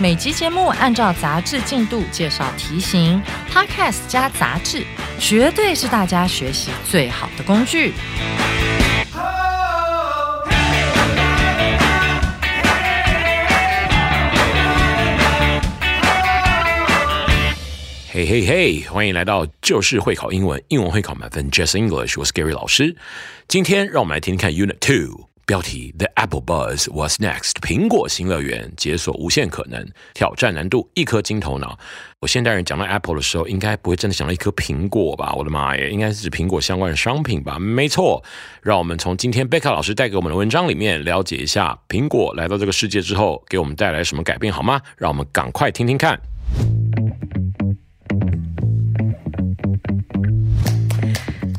每集节目按照杂志进度介绍题型，Podcast 加杂志，绝对是大家学习最好的工具。嘿嘿嘿，欢迎来到就是会考英文，英文会考满分，Just English，我是 Gary 老师。今天让我们来听听看 Unit Two，标题 The Apple Buzz Was Next，苹果新乐园解锁无限可能，挑战难度一颗金头脑。我现代人讲到 Apple 的时候，应该不会真的想到一颗苹果吧？我的妈耶，应该是指苹果相关的商品吧？没错，让我们从今天贝卡老师带给我们的文章里面了解一下苹果来到这个世界之后给我们带来什么改变，好吗？让我们赶快听听看。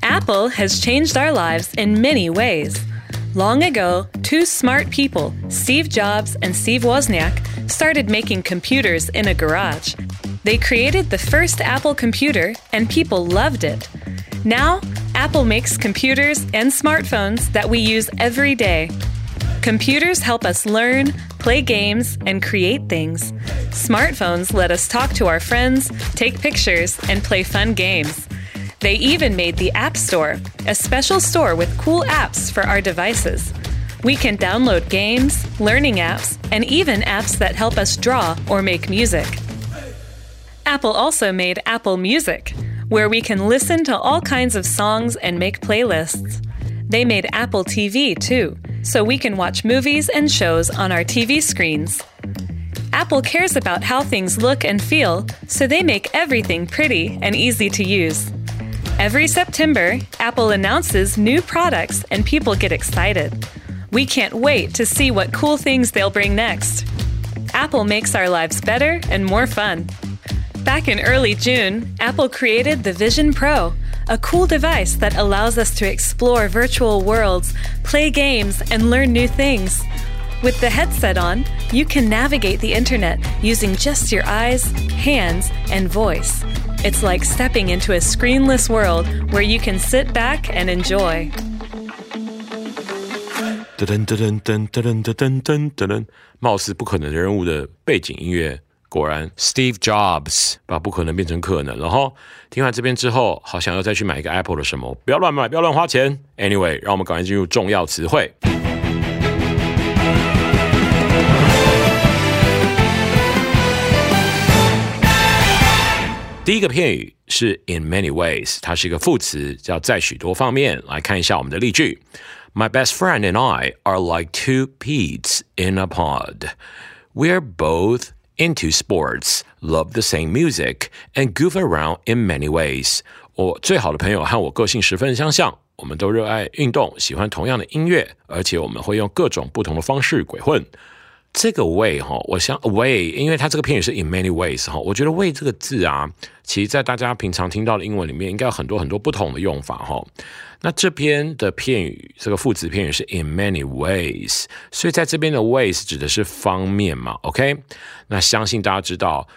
Apple has changed our lives in many ways. Long ago, two smart people, Steve Jobs and Steve Wozniak, started making computers in a garage. They created the first Apple computer, and people loved it. Now, Apple makes computers and smartphones that we use every day. Computers help us learn, play games, and create things. Smartphones let us talk to our friends, take pictures, and play fun games. They even made the App Store, a special store with cool apps for our devices. We can download games, learning apps, and even apps that help us draw or make music. Apple also made Apple Music, where we can listen to all kinds of songs and make playlists. They made Apple TV too, so we can watch movies and shows on our TV screens. Apple cares about how things look and feel, so they make everything pretty and easy to use. Every September, Apple announces new products and people get excited. We can't wait to see what cool things they'll bring next. Apple makes our lives better and more fun. Back in early June, Apple created the Vision Pro, a cool device that allows us to explore virtual worlds, play games, and learn new things. With the headset on, you can navigate the internet using just your eyes, hands, and voice. It's like stepping into a screenless world where you can sit back and enjoy. 噔噔噔噔噔噔噔噔噔噔，貌似不可能的人物的背景音乐，果然 Steve Jobs 把不可能变成可能了哈。听完这边之后，好想要再去买一个 Apple 的什么？不要乱买，不要乱花钱。Anyway，让我们赶快进入重要词汇。 第一个片语是 in many ways，它是一个副词，叫在许多方面。来看一下我们的例句：My best friend and I are like two peas in a pod. We're both into sports, love the same music, and goof around in many ways. 我最好的朋友和我个性十分相像，我们都热爱运动，喜欢同样的音乐，而且我们会用各种不同的方式鬼混。 这个 way 哈，我想 way，因为它这个片语是 in many ways 哈，我觉得 way 这个字啊，其实在大家平常听到的英文里面，应该有很多很多不同的用法哈。那这边的片语，这个副词片语是 in many ways，所以在这边的 ways 指的是方面嘛，OK？那相信大家知道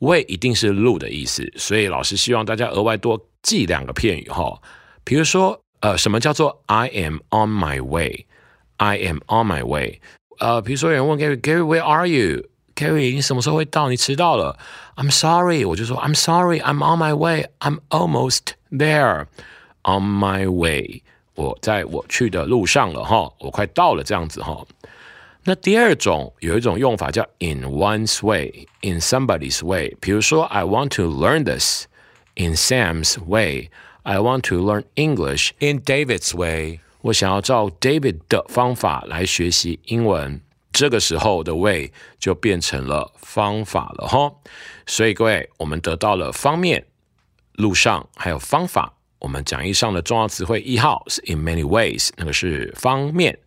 way 一定是路的意思，所以老师希望大家额外多记两个片语哈。比如说，呃，什么叫做 I am on my way？I am on my way。呃，比如说有人问 Gary，Gary，Where are you？Gary，你什么时候会到？你迟到了。I'm sorry，我就说 I'm sorry，I'm on my way，I'm almost there，on my way，我在我去的路上了哈，我快到了这样子哈。那第二种有一种用法叫 in one's way，in somebody's way。比如说 I want to learn this in Sam's way，I want to learn English in David's way。 我想要照 David 的方法来学习英文，这个时候的 way 就变成了方法了哈。所以各位，我们得到了方面、路上还有方法。我们讲义上的重要词汇一号是 in many ways，那个是方面。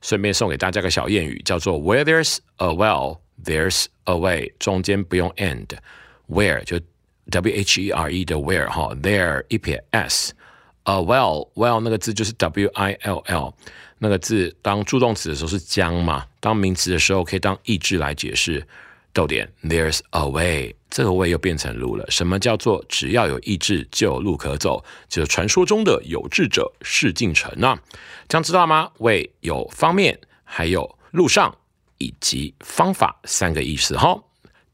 顺便送给大家个小谚语，叫做 Where there's a well, There's a way，中间不用 and。Where 就 W H E R E 的 where 哈，there 一撇 s。A well well 那个字就是 W I L L 那个字当助动词的时候是将嘛，当名词的时候可以当意志来解释。逗点，There's a way，这个 way 又变成路了。什么叫做只要有意志就有路可走？就是传说中的有志者事竟成啊！这样知道吗？way 有方面，还有路上以及方法三个意思哈。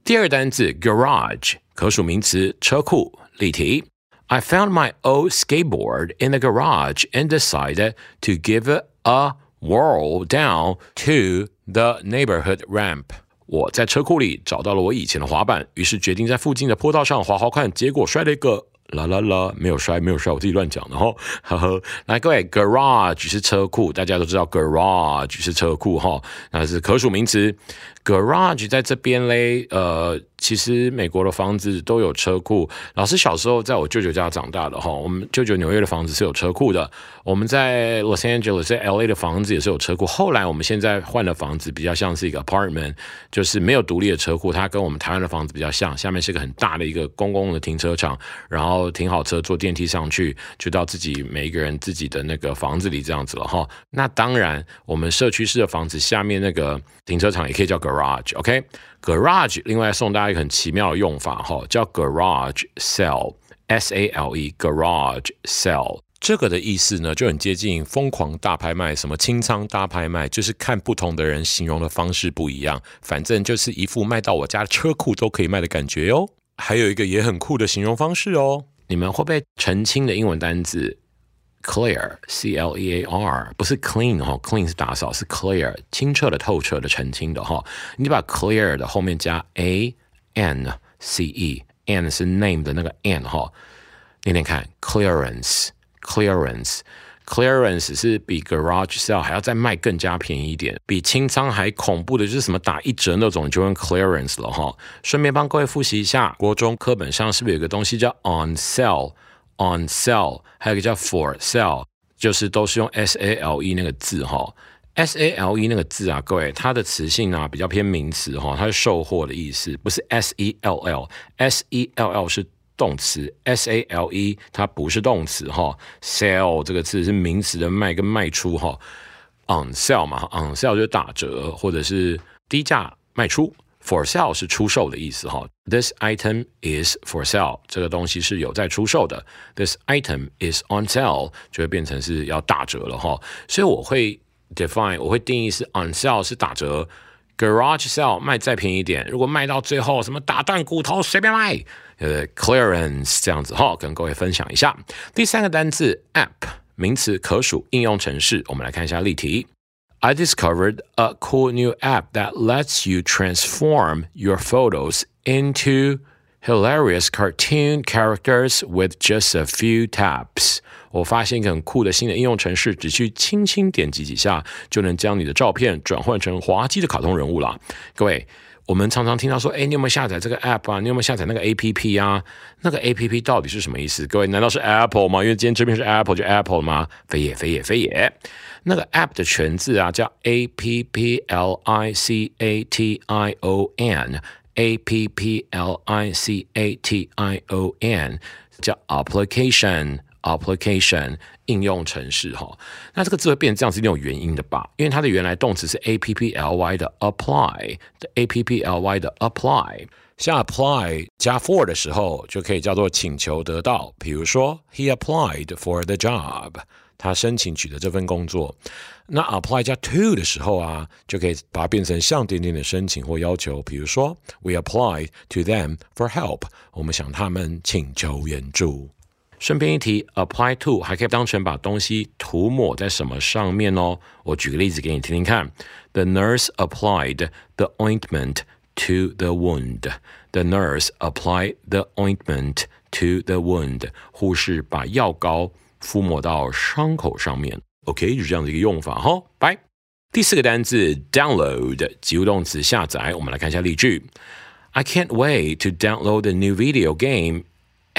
第二单字 garage 可数名词，车库。例题 ：I found my old skateboard in the garage and decided to give it a whirl down to the neighborhood ramp. 我在车库里找到了我以前的滑板，于是决定在附近的坡道上滑滑看，结果摔了一个 啦啦啦，没有摔，没有摔，我自己乱讲的哈，呵呵。来，各位，garage 是车库，大家都知道 garage 是车库哈，那是可数名词。garage 在这边嘞，呃，其实美国的房子都有车库。老师小时候在我舅舅家长大的哈，我们舅舅纽约的房子是有车库的。我们在 Los Angeles 在 LA 的房子也是有车库。后来我们现在换的房子比较像是一个 apartment，就是没有独立的车库。它跟我们台湾的房子比较像，下面是一个很大的一个公共的停车场，然后停好车坐电梯上去，就到自己每一个人自己的那个房子里这样子了哈。那当然，我们社区式的房子下面那个停车场也可以叫 garage，OK？garage 另外送大家一个很奇妙的用法哈，叫 garage sale，S A L E，garage sale。这个的意思呢，就很接近疯狂大拍卖，什么清仓大拍卖，就是看不同的人形容的方式不一样，反正就是一副卖到我家车库都可以卖的感觉哟。还有一个也很酷的形容方式哦，你们会不会澄清的英文单字 clear，C L E A R，不是 clean 哈，clean 是打扫，是 clear，清澈的、透彻的、澄清的哈。你把 clear 的后面加 A N C E，N 是 name 的那个 N 哈，念念看 clearance clearance。Clearance 是比 garage sale 还要再卖更加便宜一点，比清仓还恐怖的就是什么打一折那种，就用 clearance 了哈。顺便帮各位复习一下，国中课本上是不是有个东西叫 on sale？on sale，还有一个叫 for sale，就是都是用 s a l e 那个字哈。s a l e 那个字啊，各位它的词性啊比较偏名词哈，它是售货的意思，不是 s e l l，s e l l 是。动词 s a l e 它不是动词哈，sell 这个字是名词的卖跟卖出哈，on sale 嘛，on sale 就是打折或者是低价卖出，for sale 是出售的意思哈，this item is for sale 这个东西是有在出售的，this item is on sale 就会变成是要打折了哈，所以我会 define 我会定义是 on sale 是打折。Garage sale 卖再便宜一点，如果卖到最后什么打断骨头随便卖，呃，clearance 这样子哈，跟各位分享一下。第三个单词 app 名词可数应用程式，我们来看一下例题。I discovered a cool new app that lets you transform your photos into hilarious cartoon characters with just a few taps. 我发现一个很酷的新的应用程式，只需轻轻点击几下，就能将你的照片转换成滑稽的卡通人物了。各位，我们常常听到说，哎，你有没有下载这个 app 啊？你有没有下载那个 app 啊？那个 app 到底是什么意思？各位，难道是 Apple 吗？因为今天这边是 Apple，就 Apple 吗？非也，非也，非也。那个 app 的全字啊，叫 a p p l i c a t i o n，a p p l i c a t i o n，叫 application。Application 应用程式哈，那这个字会变成这样是一定有原因的吧？因为它的原来动词是 a p p l y 的 apply 的 a p p l y 的 apply，像 apply 加 for 的时候就可以叫做请求得到。比如说 he applied for the job，他申请取得这份工作。那 apply 加 to 的时候啊，就可以把它变成像点点的申请或要求。比如说 we applied to them for help，我们向他们请求援助。顺便一提，apply to 还可以当成把东西涂抹在什么上面哦。我举个例子给你听听看。The nurse applied the ointment to the wound. The nurse applied the ointment to the wound. 护士把药膏敷抹到伤口上面。OK，就是这样的一个用法哈。拜。第四个单词 download 及物动词下载。我们来看一下例句。I can't wait to download the new video game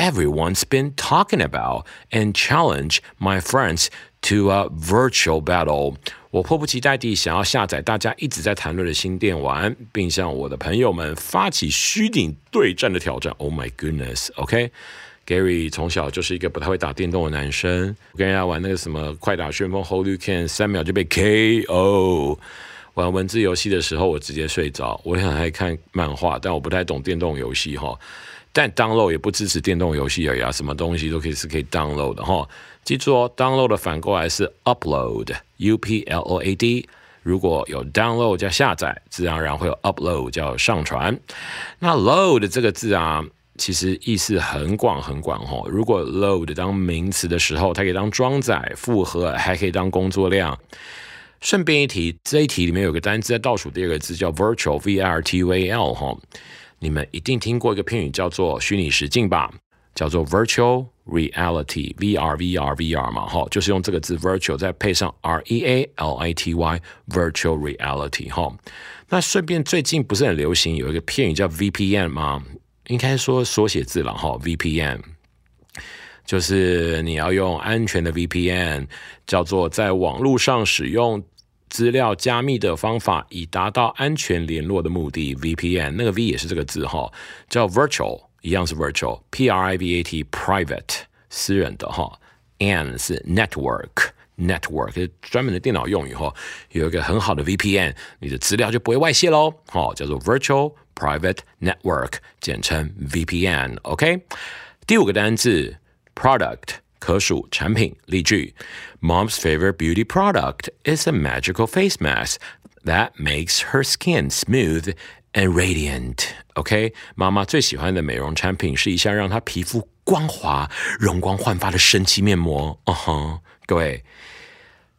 everyone's been talking about and challenge my friends to a virtual battle。我迫不及待地想要下载大家一直在谈论的新电玩，并向我的朋友们发起虚拟对战的挑战。Oh my goodness！OK。Gary 从小就是一个不太会打电动的男生，跟人家玩那个什么快打旋风 Hold You Can，三秒就被 KO。玩文字游戏的时候，我直接睡着。我很爱看漫画，但我不太懂电动游戏哈。但 download 也不支持电动游戏而已啊，什么东西都可以是可以 download 的哈。记住哦，download 的反过来是 upload，U P L O A D。如果有 download 叫下载，自然而然会有 upload 叫上传。那 load 这个字啊，其实意思很广很广哈。如果 load 当名词的时候，它可以当装载、复合，还可以当工作量。顺便一提，这一题里面有个单词在倒数第二个字叫 virtual，V R T U A L 哈。你们一定听过一个片语叫做虚拟实境吧？叫做 virtual reality，V R V R V R 嘛，哈，就是用这个字 virtual 再配上 R E A L I T Y，virtual reality 哈。那顺便最近不是很流行有一个片语叫 V P N 吗？应该说缩写字了哈，V P N 就是你要用安全的 V P N，叫做在网络上使用。资料加密的方法，以达到安全联络的目的。VPN 那个 V 也是这个字哈，叫 virtual，一样是 virtual，P R I V A T，private 私人的哈，N 是 network，network 专门的电脑用语哈。有一个很好的 VPN，你的资料就不会外泄喽。好，叫做 virtual private network，简称 VPN。OK，第五个单字 product。可数产品例句：Mom's favorite beauty product is a magical face mask that makes her skin smooth and radiant. OK，妈妈最喜欢的美容产品是一项让她皮肤光滑、容光焕发的神奇面膜。嗯哼，各位，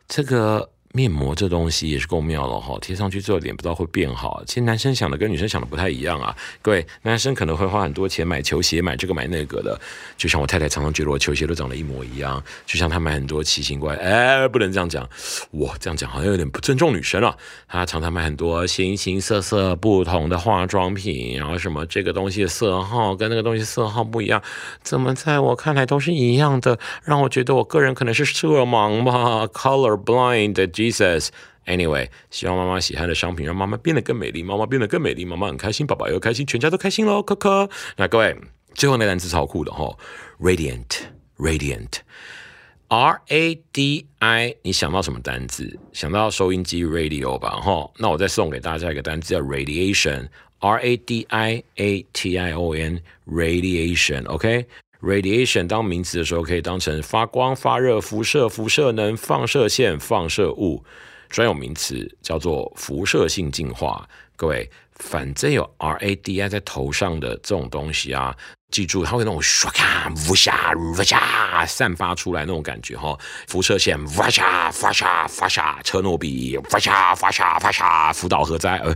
这个。 面膜这东西也是够妙了哈，贴上去之后脸不知道会变好。其实男生想的跟女生想的不太一样啊。各位，男生可能会花很多钱买球鞋，买这个买那个的。就像我太太常常觉得我球鞋都长得一模一样。就像她买很多奇形怪，哎，不能这样讲，哇，这样讲好像有点不尊重女生了。她常常买很多形形色色不同的化妆品，然后什么这个东西的色号跟那个东西色号不一样，怎么在我看来都是一样的，让我觉得我个人可能是色盲吧，color blind。Jesus, anyway，希望妈妈喜欢的商品让妈妈变得更美丽，妈妈变得更美丽，妈妈很开心，爸爸又开心，全家都开心喽，可可。那各位，最后那单词超酷的哈，radiant，radiant，R A D I，你想到什么单字？想到收音机 radio 吧，哈。那我再送给大家一个单词叫 radiation，R A D I A T I O N，radiation，OK。Radiation 当名词的时候，可以当成发光、发热、辐射、辐射能、放射线、放射物。专有名词叫做辐射性进化。各位，反正有 RADI 在头上的这种东西啊，记住它会那种唰卡、呜下、呜下散发出来那种感觉哈。辐射线，哇下、发下、发下，车诺比，哇下、发下、发下，福岛核灾。呃，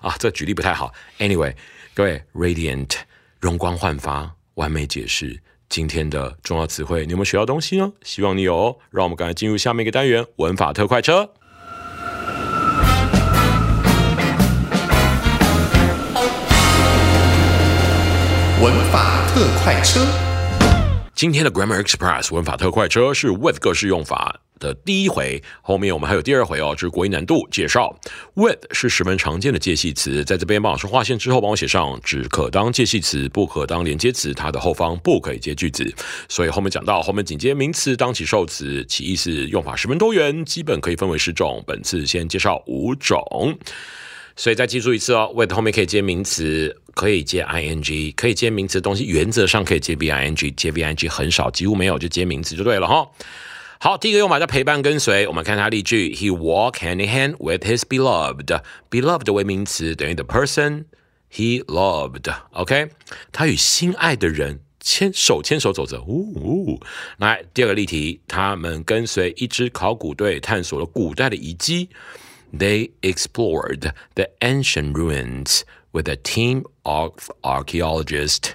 啊，这举例不太好。Anyway，各位，Radiant 容光焕发。完美解释今天的重要词汇，你有没有学到东西呢？希望你有哦。让我们赶快进入下面一个单元——文法特快车。文法特快车。今天的 Grammar Express 文法特快车是 with 各式用法。的第一回，后面我们还有第二回哦，就是国语难度介绍。With 是十分常见的介系词，在这边帮老师划线之后，帮我写上只可当介系词，不可当连接词，它的后方不可以接句子。所以后面讲到后面紧接名词当起受词，其意思用法十分多元，基本可以分为十种。本次先介绍五种，所以再记住一次哦。With 后面可以接名词，可以接 ing，可以接名词的东西，原则上可以接 bing，接 bing 很少，几乎没有，就接名词就对了哈。好，第一个用法叫陪伴跟随。我们看它例句：He walked hand in hand with his beloved. Beloved 为名词，等于 the person he loved. OK，他与心爱的人牵手牵手走着。呜，来第二个例题，他们跟随一支考古队探索了古代的遗迹。They explored the ancient ruins with a team of archaeologists.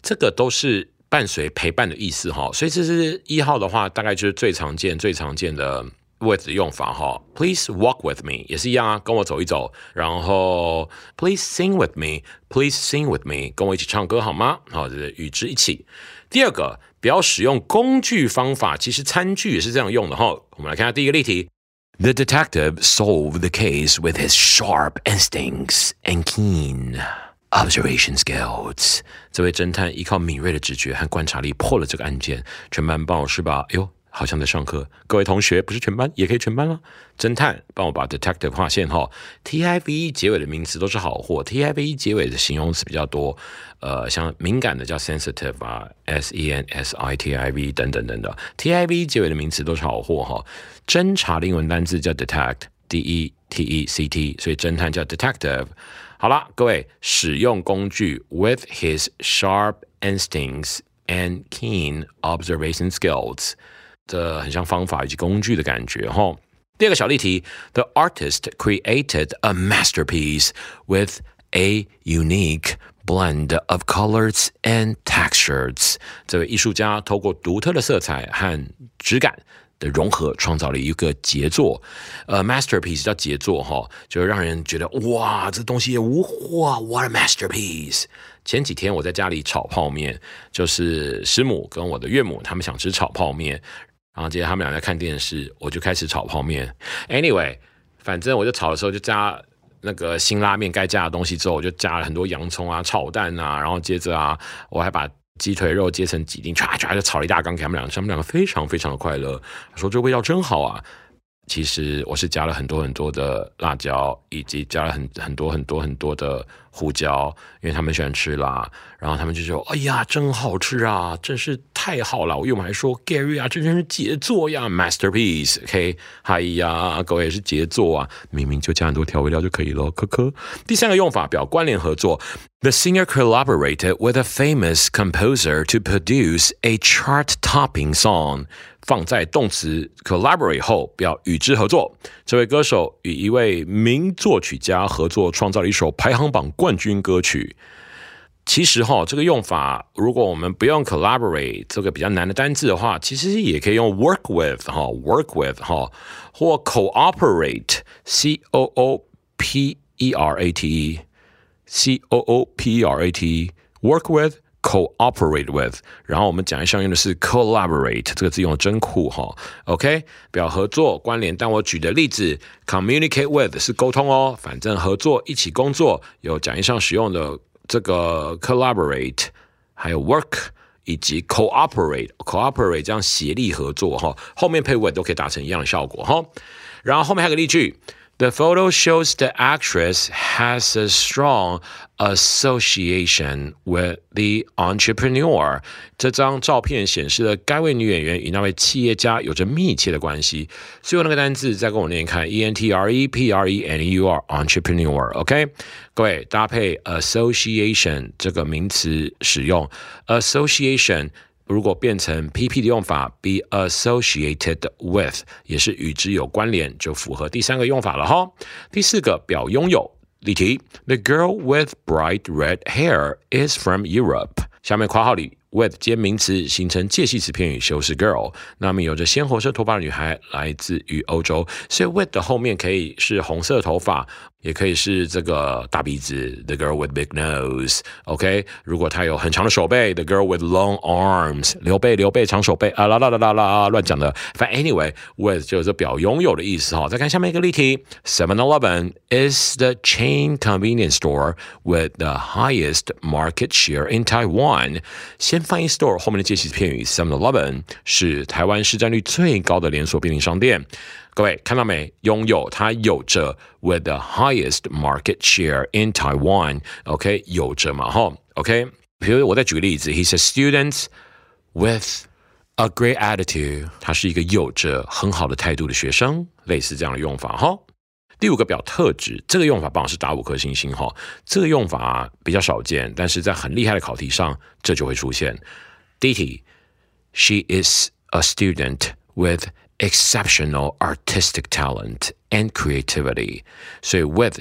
这个都是。 伴随陪伴的意思哈，所以这是一号的话，大概就是最常见、最常见的 with 用法哈。Please walk with me 也是一样啊，跟我走一走。然后 Please sing with me，Please sing with me，跟我一起唱歌好吗？好，就是与之一起。第二个不要使用工具方法，其实餐具也是这样用的哈。我们来看下第一个例题。The detective solved the case with his sharp instincts and keen observation skills。这位侦探依靠敏锐的直觉和观察力破了这个案件。全班帮我是吧？哎呦。好像在上课，各位同学不是全班也可以全班了。侦探，帮我把 detective 划线哈。T I V 结尾的名词都是好货，T I V 结尾的形容词比较多。呃，像敏感的叫 sensitive 啊，S E N S I T I V 等等等等。T I V 结尾的名词都是好货哈。侦查的英文单字叫 detect detect，D E T E C T，所以侦探叫 detective。好了，各位使用工具 with his sharp instincts and keen observation skills。这很像方法以及工具的感觉哈。第二个小例题：The artist created a masterpiece with a unique blend of colors and textures。这位艺术家透过独特的色彩和质感 的融合，创造了一个杰作。呃，masterpiece 叫杰作哈，就让人觉得哇，这东西无哇，what a masterpiece！前几天我在家里炒泡面，就是师母跟我的岳母他们想吃炒泡面。然后接着他们俩在看电视，我就开始炒泡面。Anyway，反正我就炒的时候就加那个新拉面该加的东西之后，我就加了很多洋葱啊、炒蛋啊，然后接着啊，我还把鸡腿肉切成几丁，唰唰就炒了一大缸给他们两个，他们两个非常非常的快乐，说这味道真好啊。其实我是加了很多很多的辣椒，以及加了很很多很多很多的胡椒，因为他们喜欢吃辣，然后他们就说：“哎呀，真好吃啊，真是太好了！”我又还说：“Gary 啊，这真是杰作呀，masterpiece！”OK，嗨呀，各位也是杰作啊，明明就加很多调味料就可以了，科科。第三个用法表关联合作，The singer collaborated with a famous composer to produce a chart-topping song. 放在动词 collaborate 后，表与之合作。这位歌手与一位名作曲家合作，创造了一首排行榜冠军歌曲。其实哈，这个用法，如果我们不用 collaborate 这个比较难的单字的话，其实也可以用 work with 哈，work with 哈，或 cooperate，c o o p e r a t e，c o o p e r a t e，work with。Cooperate with，然后我们讲一下用的是 collaborate 这个字用的真酷哈，OK 表合作关联。但我举的例子 communicate with 是沟通哦，反正合作一起工作有讲义上使用的这个 collaborate，还有 work 以及 cooperate，cooperate 这样协力合作哈，后面配文都可以达成一样的效果哈。然后后面还有个例句。The photo shows the actress has a strong association with the entrepreneur。这张照片显示了该位女演员与那位企业家有着密切的关系。所以那个单字再跟我念看，e n t r e p r e n e u r entrepreneur。OK，各位搭配 association 这个名词使用 association。 如果变成 PP 的用法，be associated with，也是与之有关联，就符合第三个用法了哈。第四个表拥有例题，The girl with bright red hair is from Europe。下面括号里。with 接名词形成介系词片语修饰 girl，那么有着鲜红色头发的女孩来自于欧洲，所以 with 的后面可以是红色头发，也可以是这个大鼻子，the girl with big nose，OK？如果她有很长的手背，the girl with long arms，刘备刘备长手背啊啦啦啦啦啦乱讲的，反正 anyway，with 就是表拥有的意思哈。再看下面一个例题，Seven Eleven is the chain convenience store with the highest market share in Taiwan，先。翻译 store 后面的介系词片语 Seven Eleven 是台湾市占率最高的连锁便利商店。 各位看到没？拥有它有着 with the highest market share in Taiwan。OK，有着嘛哈？OK，比如我再举个例子，He's a student with a great attitude。他是一个有着很好的态度的学生，类似这样的用法哈。第五个表特质，这个用法帮老师打五颗星星哈。这个用法比较少见，但是在很厉害的考题上，这就会出现。第一题，She is a student with exceptional artistic talent and creativity。所以 with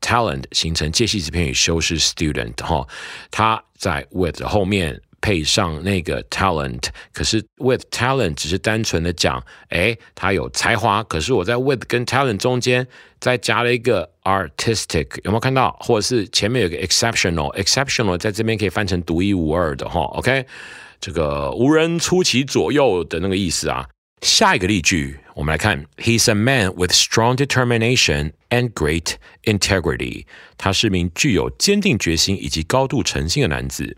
talent 形成介系词片语修饰 student 哈，它在 with 后面。配上那个 talent，可是 with talent 只是单纯的讲，哎，他有才华。可是我在 with 跟 talent 中间再加了一个 artistic，有没有看到？或者是前面有个 exceptional，exceptional 在这边可以翻成独一无二的哈。OK， 这个无人出其左右的那个意思啊。 下一个例句，我们来看，He's a man with strong determination and great integrity。他是名具有坚定决心以及高度诚信的男子。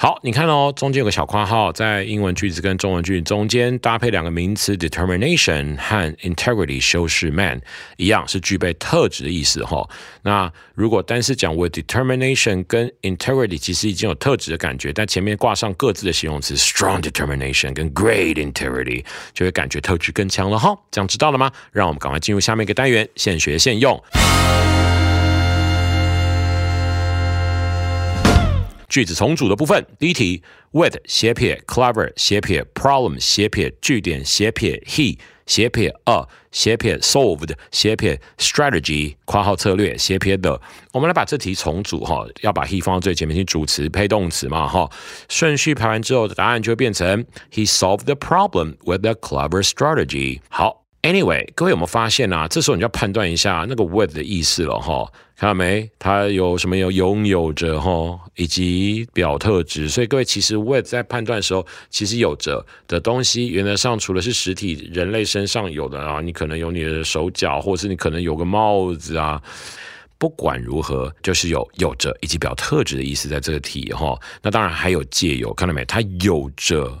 好，你看哦，中间有个小括号，在英文句子跟中文句子中间搭配两个名词 determination 和 integrity 修饰 man，一样是具备特质的意思哈。那如果单是讲 with determination 跟 integrity，其实已经有特质的感觉，但前面挂上各自的形容词 strong determination 跟 great integrity，就会感觉特质更强了哈。这样知道了吗？让我们赶快进入下面一个单元，现学现用。句子重组的部分，第一题，with 斜撇 clever 斜撇 problem 斜撇句点斜撇 he 斜撇 a 斜撇 solved 斜撇 strategy 括号策略斜撇的，我们来把这题重组哈，要把 he 放到最前面，是主词配动词嘛哈，顺序排完之后，答案就会变成 he solved the problem with a clever strategy。好。Anyway，各位有没有发现啊？这时候你就要判断一下那个 with 的意思了哈，看到没？它有什么有拥有着哈，以及表特质。所以各位其实 with 在判断的时候，其实有着的东西，原则上除了是实体人类身上有的啊，你可能有你的手脚，或者是你可能有个帽子啊。不管如何，就是有有着以及表特质的意思在这个题哈。那当然还有借有，看到没？它有着。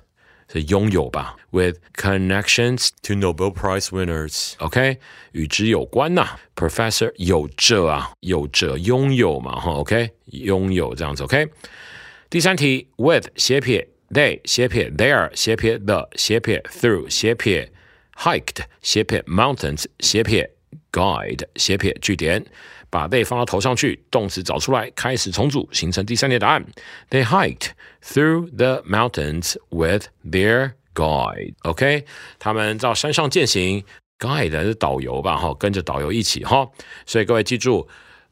是拥有吧，with connections to Nobel Prize winners，OK，与之有关呐，Professor 有着啊，有着拥有嘛，哈，OK，拥有这样子，OK。第三题，with 斜撇 they 斜撇 there 斜撇 the 斜撇 through 斜撇 hiked 斜撇 mountains 斜撇 guide 斜撇句点。 把 they 放到头上去，动词找出来，开始重组，形成第三列答案。They hiked through the mountains with their guide. OK，他们到山上践行，guide 是导游吧？哈，跟着导游一起哈。所以各位记住。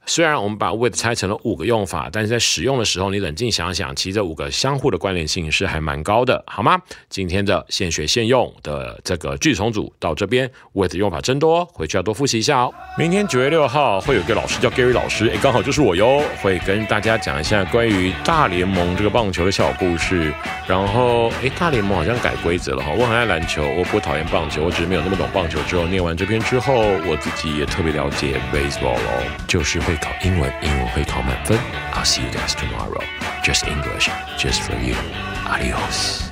虽然我们把 with 拆成了五个用法，但是在使用的时候，你冷静想想，其实这五个相互的关联性是还蛮高的，好吗？今天的现学现用的这个句重组到这边，with 用法真多，回去要多复习一下哦。明天九月六号会有一个老师叫 Gary 老师，诶，刚好就是我哟，会跟大家讲一下关于大联盟这个棒球的小故事。然后，诶，大联盟好像改规则了哈。我很爱篮球，我不讨厌棒球，我只是没有那么懂棒球。之后念完这篇之后，我自己也特别了解 baseball 哦，就是会。考英文，英文会考满分。I'll see you guys tomorrow. Just English, just for you. Adios.